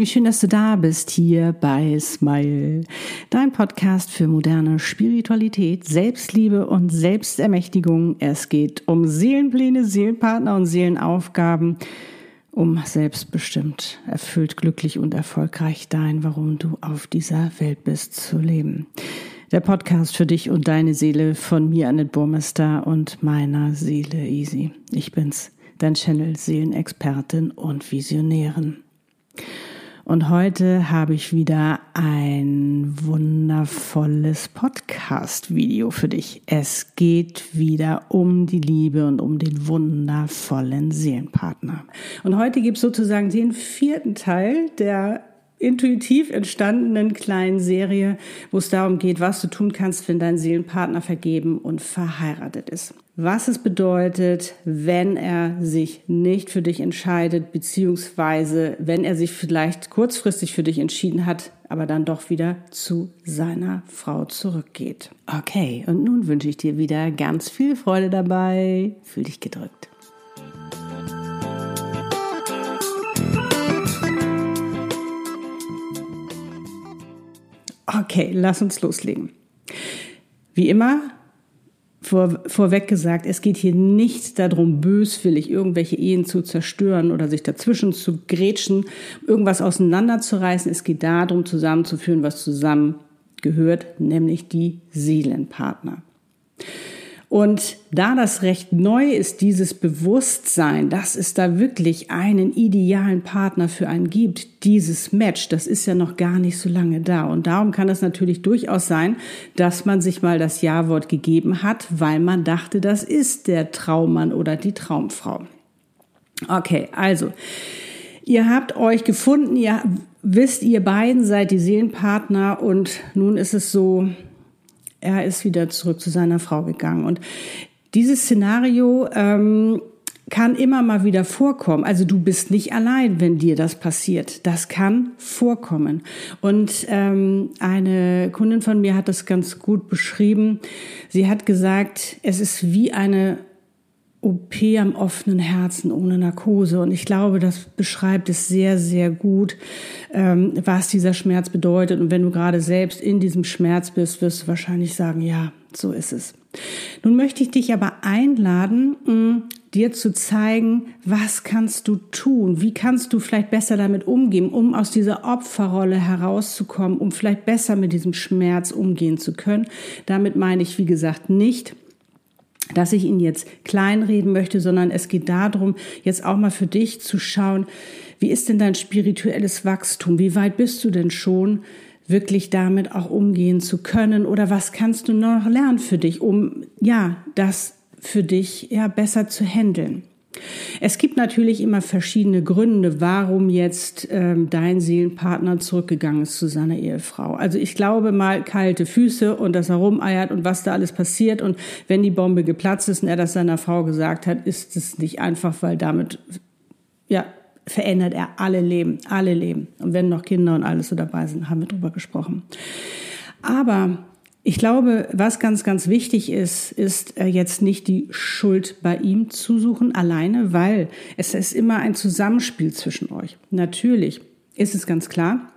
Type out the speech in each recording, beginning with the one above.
wie schön, dass du da bist hier bei Smile, dein Podcast für moderne Spiritualität, Selbstliebe und Selbstermächtigung. Es geht um Seelenpläne, Seelenpartner und Seelenaufgaben, um selbstbestimmt, erfüllt, glücklich und erfolgreich dein, warum du auf dieser Welt bist, zu leben. Der Podcast für dich und deine Seele von mir, Annette Burmester und meiner Seele Easy. Ich bin's, dein Channel Seelenexpertin und Visionärin. Und heute habe ich wieder ein wundervolles Podcast-Video für dich. Es geht wieder um die Liebe und um den wundervollen Seelenpartner. Und heute gibt es sozusagen den vierten Teil der intuitiv entstandenen kleinen Serie, wo es darum geht, was du tun kannst, wenn dein Seelenpartner vergeben und verheiratet ist. Was es bedeutet, wenn er sich nicht für dich entscheidet, beziehungsweise wenn er sich vielleicht kurzfristig für dich entschieden hat, aber dann doch wieder zu seiner Frau zurückgeht. Okay, und nun wünsche ich dir wieder ganz viel Freude dabei. Fühl dich gedrückt. Okay, lass uns loslegen. Wie immer, vor, vorweg gesagt, es geht hier nicht darum, böswillig irgendwelche Ehen zu zerstören oder sich dazwischen zu grätschen, irgendwas auseinanderzureißen. Es geht darum, zusammenzuführen, was zusammengehört, nämlich die Seelenpartner. Und da das recht neu ist, dieses Bewusstsein, dass es da wirklich einen idealen Partner für einen gibt, dieses Match, das ist ja noch gar nicht so lange da. Und darum kann es natürlich durchaus sein, dass man sich mal das Ja-Wort gegeben hat, weil man dachte, das ist der Traummann oder die Traumfrau. Okay, also. Ihr habt euch gefunden, ihr wisst, ihr beiden seid die Seelenpartner und nun ist es so, er ist wieder zurück zu seiner Frau gegangen. Und dieses Szenario ähm, kann immer mal wieder vorkommen. Also du bist nicht allein, wenn dir das passiert. Das kann vorkommen. Und ähm, eine Kundin von mir hat das ganz gut beschrieben. Sie hat gesagt, es ist wie eine OP am offenen Herzen ohne Narkose. Und ich glaube, das beschreibt es sehr, sehr gut, ähm, was dieser Schmerz bedeutet. Und wenn du gerade selbst in diesem Schmerz bist, wirst du wahrscheinlich sagen, ja, so ist es. Nun möchte ich dich aber einladen, mh, dir zu zeigen, was kannst du tun? Wie kannst du vielleicht besser damit umgehen, um aus dieser Opferrolle herauszukommen, um vielleicht besser mit diesem Schmerz umgehen zu können? Damit meine ich, wie gesagt, nicht, dass ich ihn jetzt kleinreden möchte, sondern es geht darum, jetzt auch mal für dich zu schauen, wie ist denn dein spirituelles Wachstum? Wie weit bist du denn schon, wirklich damit auch umgehen zu können? Oder was kannst du noch lernen für dich, um, ja, das für dich, ja, besser zu handeln? Es gibt natürlich immer verschiedene Gründe, warum jetzt ähm, dein Seelenpartner zurückgegangen ist zu seiner Ehefrau. Also ich glaube mal kalte Füße und dass er rumeiert und was da alles passiert und wenn die Bombe geplatzt ist und er das seiner Frau gesagt hat, ist es nicht einfach, weil damit ja verändert er alle Leben, alle Leben. Und wenn noch Kinder und alles so dabei sind, haben wir drüber gesprochen. Aber ich glaube, was ganz, ganz wichtig ist, ist äh, jetzt nicht die Schuld bei ihm zu suchen alleine, weil es ist immer ein Zusammenspiel zwischen euch. Natürlich ist es ganz klar,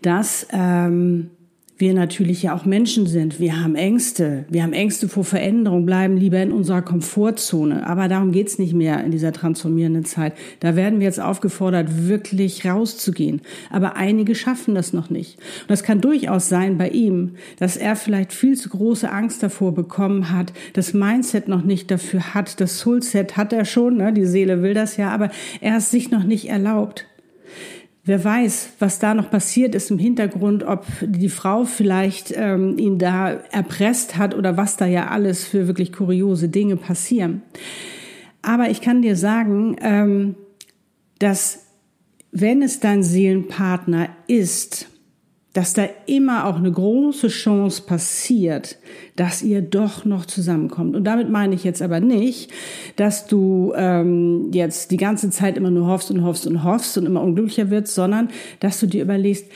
dass ähm, wir natürlich ja auch Menschen sind. Wir haben Ängste. Wir haben Ängste vor Veränderung, bleiben lieber in unserer Komfortzone. Aber darum geht's nicht mehr in dieser transformierenden Zeit. Da werden wir jetzt aufgefordert, wirklich rauszugehen. Aber einige schaffen das noch nicht. Und das kann durchaus sein bei ihm, dass er vielleicht viel zu große Angst davor bekommen hat, das Mindset noch nicht dafür hat, das Soulset hat er schon, ne? die Seele will das ja, aber er es sich noch nicht erlaubt. Wer weiß, was da noch passiert ist im Hintergrund, ob die Frau vielleicht ähm, ihn da erpresst hat oder was da ja alles für wirklich kuriose Dinge passieren. Aber ich kann dir sagen, ähm, dass wenn es dein Seelenpartner ist, dass da immer auch eine große Chance passiert, dass ihr doch noch zusammenkommt. Und damit meine ich jetzt aber nicht, dass du ähm, jetzt die ganze Zeit immer nur hoffst und hoffst und hoffst und immer unglücklicher wirst, sondern dass du dir überlegst,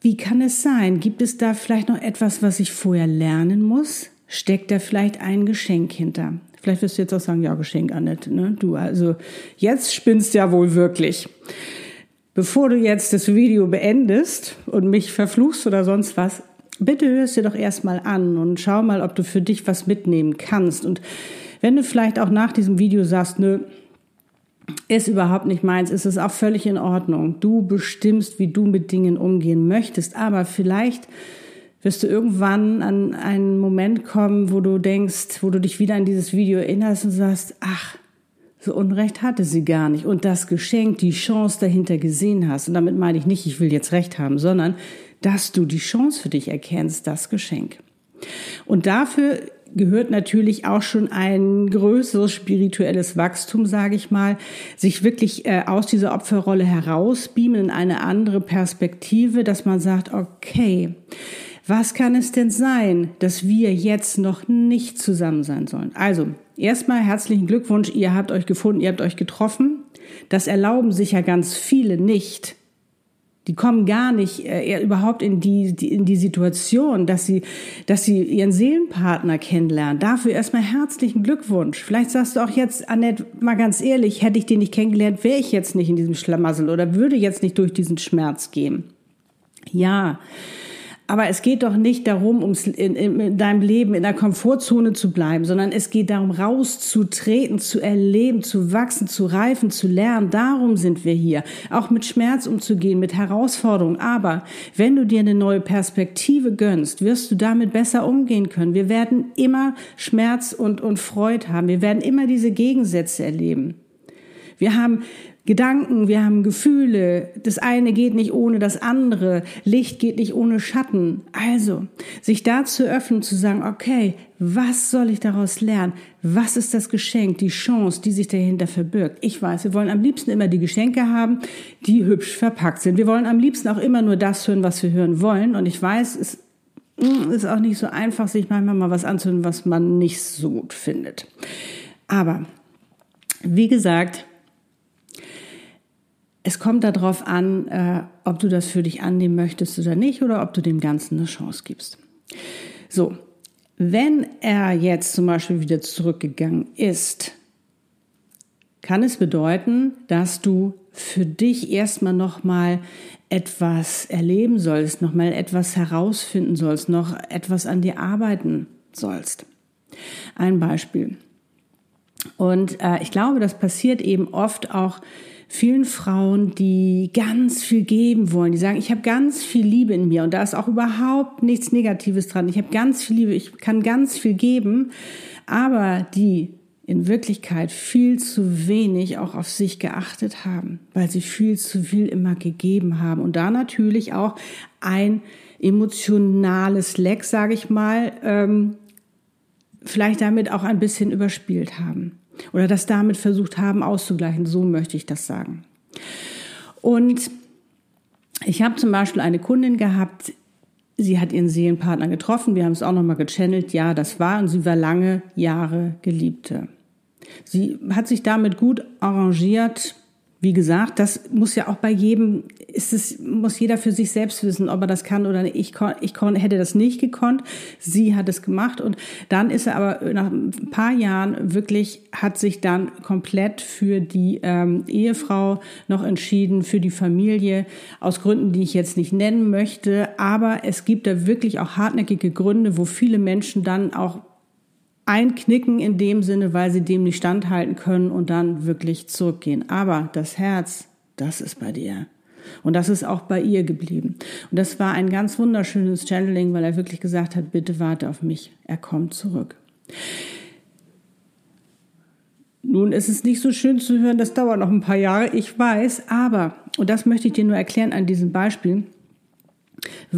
wie kann es sein? Gibt es da vielleicht noch etwas, was ich vorher lernen muss? Steckt da vielleicht ein Geschenk hinter? Vielleicht wirst du jetzt auch sagen, ja, Geschenk, Annette, ne? Du, also, jetzt spinnst ja wohl wirklich. Bevor du jetzt das Video beendest und mich verfluchst oder sonst was, bitte hörst dir doch erstmal an und schau mal, ob du für dich was mitnehmen kannst. Und wenn du vielleicht auch nach diesem Video sagst, nö, ist überhaupt nicht meins, ist es auch völlig in Ordnung. Du bestimmst, wie du mit Dingen umgehen möchtest, aber vielleicht wirst du irgendwann an einen Moment kommen, wo du denkst, wo du dich wieder an dieses Video erinnerst und sagst, ach, so Unrecht hatte sie gar nicht und das Geschenk, die Chance dahinter gesehen hast. Und damit meine ich nicht, ich will jetzt Recht haben, sondern dass du die Chance für dich erkennst, das Geschenk. Und dafür gehört natürlich auch schon ein größeres spirituelles Wachstum, sage ich mal, sich wirklich äh, aus dieser Opferrolle herausbeamen in eine andere Perspektive, dass man sagt, okay, was kann es denn sein, dass wir jetzt noch nicht zusammen sein sollen? Also, erstmal herzlichen Glückwunsch, ihr habt euch gefunden, ihr habt euch getroffen. Das erlauben sich ja ganz viele nicht. Die kommen gar nicht äh, überhaupt in die, die, in die Situation, dass sie, dass sie ihren Seelenpartner kennenlernen. Dafür erstmal herzlichen Glückwunsch. Vielleicht sagst du auch jetzt, Annette, mal ganz ehrlich, hätte ich den nicht kennengelernt, wäre ich jetzt nicht in diesem Schlamassel oder würde jetzt nicht durch diesen Schmerz gehen. Ja, aber es geht doch nicht darum, ums in, in, in deinem Leben in der Komfortzone zu bleiben, sondern es geht darum, rauszutreten, zu erleben, zu wachsen, zu reifen, zu lernen. Darum sind wir hier. Auch mit Schmerz umzugehen, mit Herausforderungen. Aber wenn du dir eine neue Perspektive gönnst, wirst du damit besser umgehen können. Wir werden immer Schmerz und, und Freude haben. Wir werden immer diese Gegensätze erleben. Wir haben Gedanken, wir haben Gefühle. Das eine geht nicht ohne das andere. Licht geht nicht ohne Schatten. Also, sich da zu öffnen, zu sagen, okay, was soll ich daraus lernen? Was ist das Geschenk, die Chance, die sich dahinter verbirgt? Ich weiß, wir wollen am liebsten immer die Geschenke haben, die hübsch verpackt sind. Wir wollen am liebsten auch immer nur das hören, was wir hören wollen. Und ich weiß, es mm, ist auch nicht so einfach, sich manchmal mal was anzuhören, was man nicht so gut findet. Aber, wie gesagt, es kommt darauf an, äh, ob du das für dich annehmen möchtest oder nicht oder ob du dem Ganzen eine Chance gibst. So, wenn er jetzt zum Beispiel wieder zurückgegangen ist, kann es bedeuten, dass du für dich erstmal nochmal etwas erleben sollst, nochmal etwas herausfinden sollst, noch etwas an dir arbeiten sollst. Ein Beispiel. Und äh, ich glaube, das passiert eben oft auch vielen Frauen, die ganz viel geben wollen, die sagen, ich habe ganz viel Liebe in mir. Und da ist auch überhaupt nichts Negatives dran. Ich habe ganz viel Liebe, ich kann ganz viel geben, aber die in Wirklichkeit viel zu wenig auch auf sich geachtet haben, weil sie viel zu viel immer gegeben haben. Und da natürlich auch ein emotionales Leck, sage ich mal, ähm, vielleicht damit auch ein bisschen überspielt haben oder das damit versucht haben auszugleichen. So möchte ich das sagen. Und ich habe zum Beispiel eine Kundin gehabt, sie hat ihren Seelenpartner getroffen, wir haben es auch nochmal gechannelt, ja, das war und sie war lange Jahre Geliebte. Sie hat sich damit gut arrangiert, wie gesagt, das muss ja auch bei jedem, ist es, muss jeder für sich selbst wissen, ob er das kann oder nicht. Ich, ich hätte das nicht gekonnt. Sie hat es gemacht und dann ist er aber nach ein paar Jahren wirklich, hat sich dann komplett für die ähm, Ehefrau noch entschieden, für die Familie, aus Gründen, die ich jetzt nicht nennen möchte. Aber es gibt da wirklich auch hartnäckige Gründe, wo viele Menschen dann auch einknicken in dem Sinne, weil sie dem nicht standhalten können und dann wirklich zurückgehen. Aber das Herz, das ist bei dir. Und das ist auch bei ihr geblieben. Und das war ein ganz wunderschönes Channeling, weil er wirklich gesagt hat, bitte warte auf mich. Er kommt zurück. Nun ist es nicht so schön zu hören, das dauert noch ein paar Jahre, ich weiß, aber, und das möchte ich dir nur erklären an diesem Beispiel,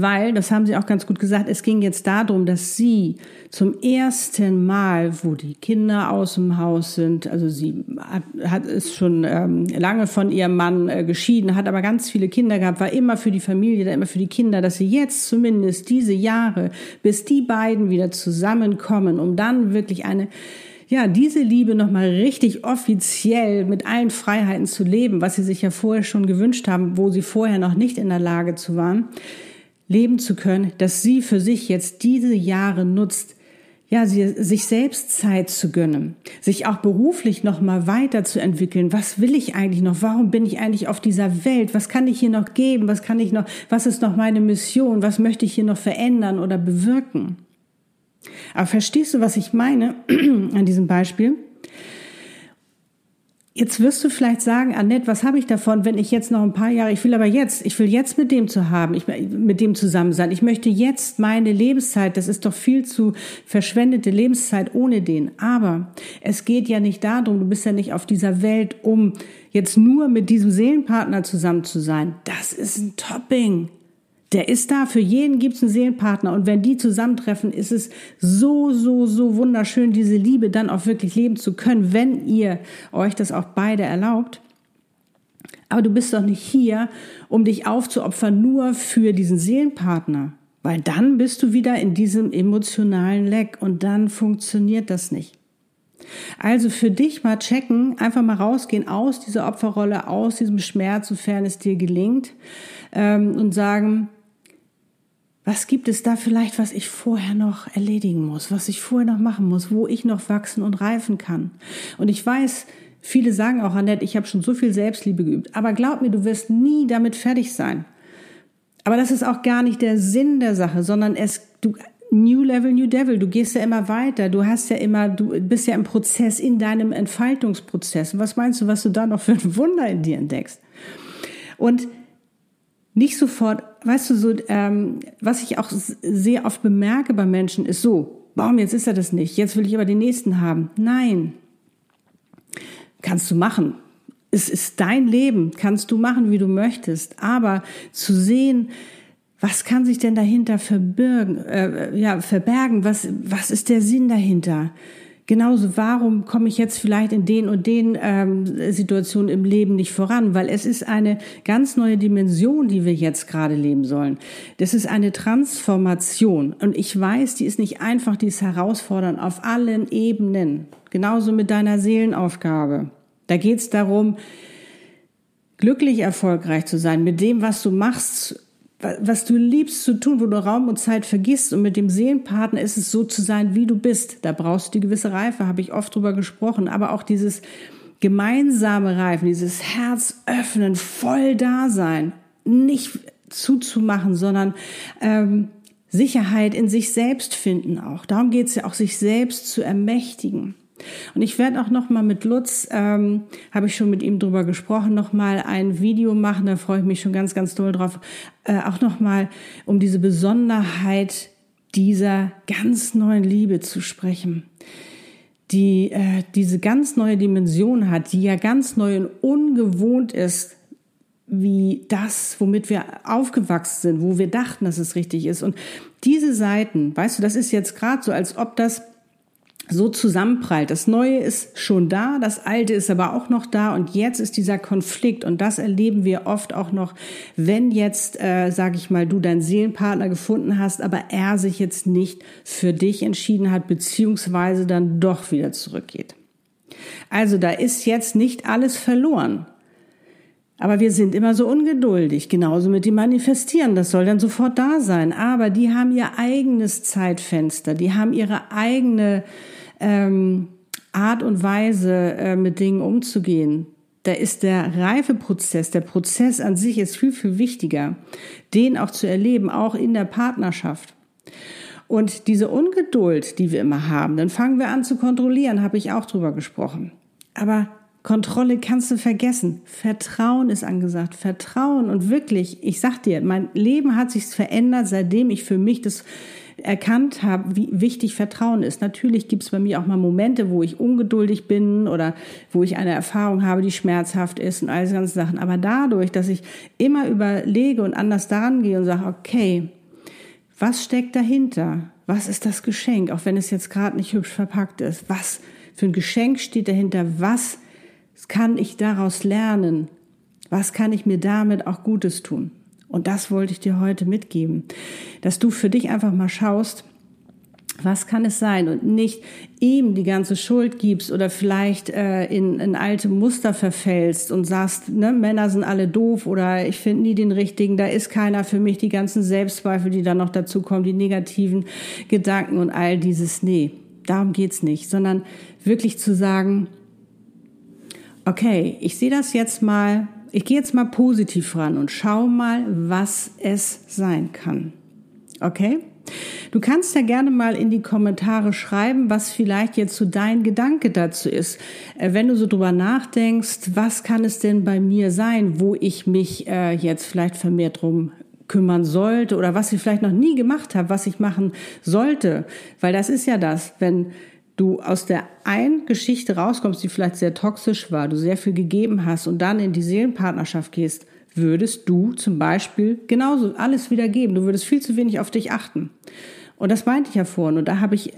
weil, das haben Sie auch ganz gut gesagt, es ging jetzt darum, dass sie zum ersten Mal, wo die Kinder aus dem Haus sind, also sie hat, hat ist schon ähm, lange von ihrem Mann äh, geschieden, hat aber ganz viele Kinder gehabt, war immer für die Familie, immer für die Kinder, dass sie jetzt zumindest diese Jahre, bis die beiden wieder zusammenkommen, um dann wirklich eine ja, diese Liebe nochmal richtig offiziell mit allen Freiheiten zu leben, was sie sich ja vorher schon gewünscht haben, wo sie vorher noch nicht in der Lage zu waren, leben zu können, dass sie für sich jetzt diese Jahre nutzt, ja, sie, sich selbst Zeit zu gönnen, sich auch beruflich noch mal weiterzuentwickeln. Was will ich eigentlich noch? Warum bin ich eigentlich auf dieser Welt? Was kann ich hier noch geben? Was kann ich noch? Was ist noch meine Mission? Was möchte ich hier noch verändern oder bewirken? Aber verstehst du, was ich meine an diesem Beispiel? Jetzt wirst du vielleicht sagen, Annette, was habe ich davon, wenn ich jetzt noch ein paar Jahre, ich will aber jetzt, ich will jetzt mit dem zu haben, ich, mit dem zusammen sein. Ich möchte jetzt meine Lebenszeit, das ist doch viel zu verschwendete Lebenszeit ohne den. Aber es geht ja nicht darum, du bist ja nicht auf dieser Welt, um jetzt nur mit diesem Seelenpartner zusammen zu sein. Das ist ein Topping. Der ist da, für jeden gibt es einen Seelenpartner. Und wenn die zusammentreffen, ist es so, so, so wunderschön, diese Liebe dann auch wirklich leben zu können, wenn ihr euch das auch beide erlaubt. Aber du bist doch nicht hier, um dich aufzuopfern nur für diesen Seelenpartner. Weil dann bist du wieder in diesem emotionalen Leck und dann funktioniert das nicht. Also für dich mal checken, einfach mal rausgehen aus dieser Opferrolle, aus diesem Schmerz, sofern es dir gelingt, ähm, und sagen, was gibt es da vielleicht, was ich vorher noch erledigen muss, was ich vorher noch machen muss, wo ich noch wachsen und reifen kann? Und ich weiß, viele sagen auch, Annette, ich habe schon so viel Selbstliebe geübt, aber glaub mir, du wirst nie damit fertig sein. Aber das ist auch gar nicht der Sinn der Sache, sondern es, du, New Level, New Devil, du gehst ja immer weiter, du hast ja immer, du bist ja im Prozess, in deinem Entfaltungsprozess. Was meinst du, was du da noch für ein Wunder in dir entdeckst? Und nicht sofort, weißt du, so, ähm, was ich auch sehr oft bemerke bei Menschen ist so, warum jetzt ist er das nicht, jetzt will ich aber den nächsten haben. Nein, kannst du machen. Es ist dein Leben, kannst du machen, wie du möchtest. Aber zu sehen, was kann sich denn dahinter verbirgen, äh, ja, verbergen? Was, was ist der Sinn dahinter? Genauso, warum komme ich jetzt vielleicht in den und den ähm, Situationen im Leben nicht voran? Weil es ist eine ganz neue Dimension, die wir jetzt gerade leben sollen. Das ist eine Transformation. Und ich weiß, die ist nicht einfach, die ist herausfordernd auf allen Ebenen. Genauso mit deiner Seelenaufgabe. Da geht es darum, glücklich erfolgreich zu sein, mit dem, was du machst, was du liebst zu tun, wo du Raum und Zeit vergisst. Und mit dem Seelenpartner ist es so zu sein, wie du bist. Da brauchst du die gewisse Reife, habe ich oft drüber gesprochen. Aber auch dieses gemeinsame Reifen, dieses Herz öffnen, voll da sein, nicht zuzumachen, sondern ähm, Sicherheit in sich selbst finden auch. Darum geht es ja auch, sich selbst zu ermächtigen. Und ich werde auch noch mal mit Lutz, ähm, habe ich schon mit ihm drüber gesprochen, noch mal ein Video machen. Da freue ich mich schon ganz, ganz doll drauf. Äh, auch noch mal um diese Besonderheit dieser ganz neuen Liebe zu sprechen, die äh, diese ganz neue Dimension hat, die ja ganz neu und ungewohnt ist wie das, womit wir aufgewachsen sind, wo wir dachten, dass es richtig ist. Und diese Seiten, weißt du, das ist jetzt gerade so, als ob das so zusammenprallt. Das Neue ist schon da, das Alte ist aber auch noch da und jetzt ist dieser Konflikt und das erleben wir oft auch noch, wenn jetzt, äh, sage ich mal, du deinen Seelenpartner gefunden hast, aber er sich jetzt nicht für dich entschieden hat, beziehungsweise dann doch wieder zurückgeht. Also da ist jetzt nicht alles verloren. Aber wir sind immer so ungeduldig, genauso mit dem Manifestieren. Das soll dann sofort da sein. Aber die haben ihr eigenes Zeitfenster, die haben ihre eigene ähm, Art und Weise, äh, mit Dingen umzugehen. Da ist der Reifeprozess, der Prozess an sich ist viel, viel wichtiger, den auch zu erleben, auch in der Partnerschaft. Und diese Ungeduld, die wir immer haben, dann fangen wir an zu kontrollieren, habe ich auch drüber gesprochen. Aber Kontrolle kannst du vergessen. Vertrauen ist angesagt. Vertrauen und wirklich, ich sag dir, mein Leben hat sich verändert, seitdem ich für mich das erkannt habe, wie wichtig Vertrauen ist. Natürlich gibt es bei mir auch mal Momente, wo ich ungeduldig bin oder wo ich eine Erfahrung habe, die schmerzhaft ist und all diese ganzen Sachen. Aber dadurch, dass ich immer überlege und anders daran gehe und sage, okay, was steckt dahinter? Was ist das Geschenk? Auch wenn es jetzt gerade nicht hübsch verpackt ist. Was für ein Geschenk steht dahinter? Was kann ich daraus lernen? Was kann ich mir damit auch Gutes tun? Und das wollte ich dir heute mitgeben, dass du für dich einfach mal schaust, Was kann es sein? Und nicht ihm die ganze Schuld gibst oder vielleicht äh, in, in alte Muster verfällst und sagst, ne, Männer sind alle doof oder ich finde nie den richtigen, da ist keiner für mich, die ganzen Selbstzweifel, die dann noch dazu kommen, die negativen Gedanken und all dieses. Nee, darum geht's nicht, sondern wirklich zu sagen, okay, ich sehe das jetzt mal, ich gehe jetzt mal positiv ran und schau mal, was es sein kann. Okay? Du kannst ja gerne mal in die Kommentare schreiben, was vielleicht jetzt so dein Gedanke dazu ist. Äh, wenn du so drüber nachdenkst, was kann es denn bei mir sein, wo ich mich äh, jetzt vielleicht vermehrt drum kümmern sollte oder was ich vielleicht noch nie gemacht habe, was ich machen sollte. Weil das ist ja das, wenn du aus der einen Geschichte rauskommst, die vielleicht sehr toxisch war, du sehr viel gegeben hast und dann in die Seelenpartnerschaft gehst, würdest du zum Beispiel genauso alles wieder geben. Du würdest viel zu wenig auf dich achten. Und das meinte ich ja vorhin. Und da habe ich,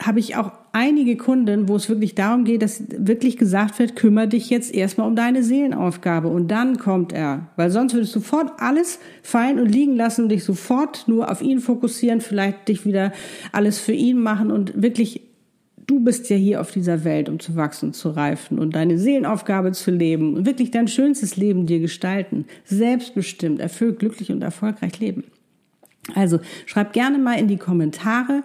habe ich auch einige Kunden, wo es wirklich darum geht, dass wirklich gesagt wird, kümmere dich jetzt erstmal um deine Seelenaufgabe und dann kommt er. Weil sonst würdest du sofort alles fallen und liegen lassen und dich sofort nur auf ihn fokussieren, vielleicht dich wieder alles für ihn machen und wirklich Du bist ja hier auf dieser Welt, um zu wachsen, zu reifen und deine Seelenaufgabe zu leben und wirklich dein schönstes Leben dir gestalten. Selbstbestimmt, erfüllt, glücklich und erfolgreich leben. Also schreib gerne mal in die Kommentare,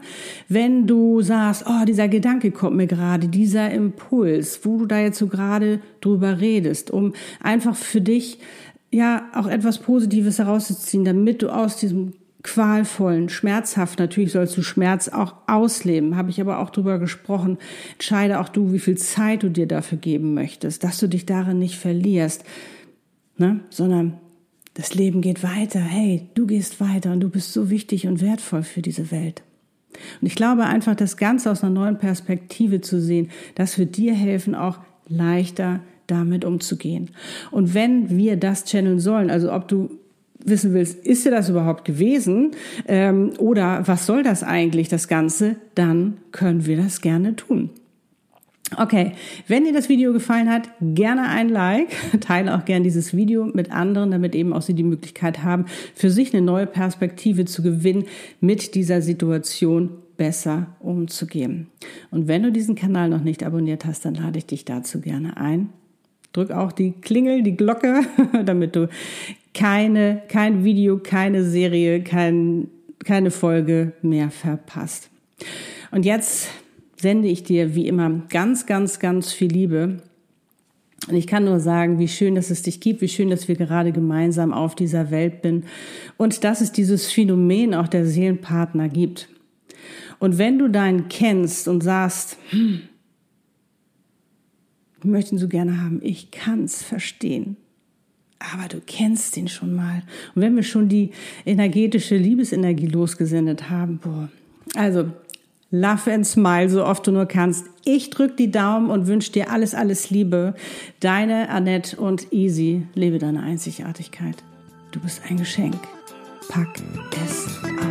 wenn du sagst, oh, dieser Gedanke kommt mir gerade, dieser Impuls, wo du da jetzt so gerade drüber redest, um einfach für dich ja auch etwas Positives herauszuziehen, damit du aus diesem qualvollen, schmerzhaft. Natürlich sollst du Schmerz auch ausleben, habe ich aber auch drüber gesprochen. Entscheide auch du, wie viel Zeit du dir dafür geben möchtest, dass du dich darin nicht verlierst, ne? sondern das Leben geht weiter. Hey, du gehst weiter und du bist so wichtig und wertvoll für diese Welt. Und ich glaube einfach, das Ganze aus einer neuen Perspektive zu sehen, das wird dir helfen, auch leichter damit umzugehen. Und wenn wir das channeln sollen, also ob du wissen willst, ist dir das überhaupt gewesen ähm, oder was soll das eigentlich, das Ganze, dann können wir das gerne tun. Okay, wenn dir das Video gefallen hat, gerne ein Like, teile auch gerne dieses Video mit anderen, damit eben auch sie die Möglichkeit haben, für sich eine neue Perspektive zu gewinnen, mit dieser Situation besser umzugehen. Und wenn du diesen Kanal noch nicht abonniert hast, dann lade ich dich dazu gerne ein. Drück auch die Klingel, die Glocke, damit du keine, kein Video, keine Serie, kein, keine Folge mehr verpasst. Und jetzt sende ich dir wie immer ganz, ganz, ganz viel Liebe. Und ich kann nur sagen, wie schön, dass es dich gibt, wie schön, dass wir gerade gemeinsam auf dieser Welt bin und dass es dieses Phänomen auch der Seelenpartner gibt. Und wenn du deinen kennst und sagst, hm, wir möchten so gerne haben, ich kann's verstehen aber du kennst ihn schon mal. Und wenn wir schon die energetische Liebesenergie losgesendet haben, boah. Also, love and smile, so oft du nur kannst. Ich drück die Daumen und wünsche dir alles, alles Liebe. Deine Annette und Easy, lebe deine Einzigartigkeit. Du bist ein Geschenk. Pack es aus.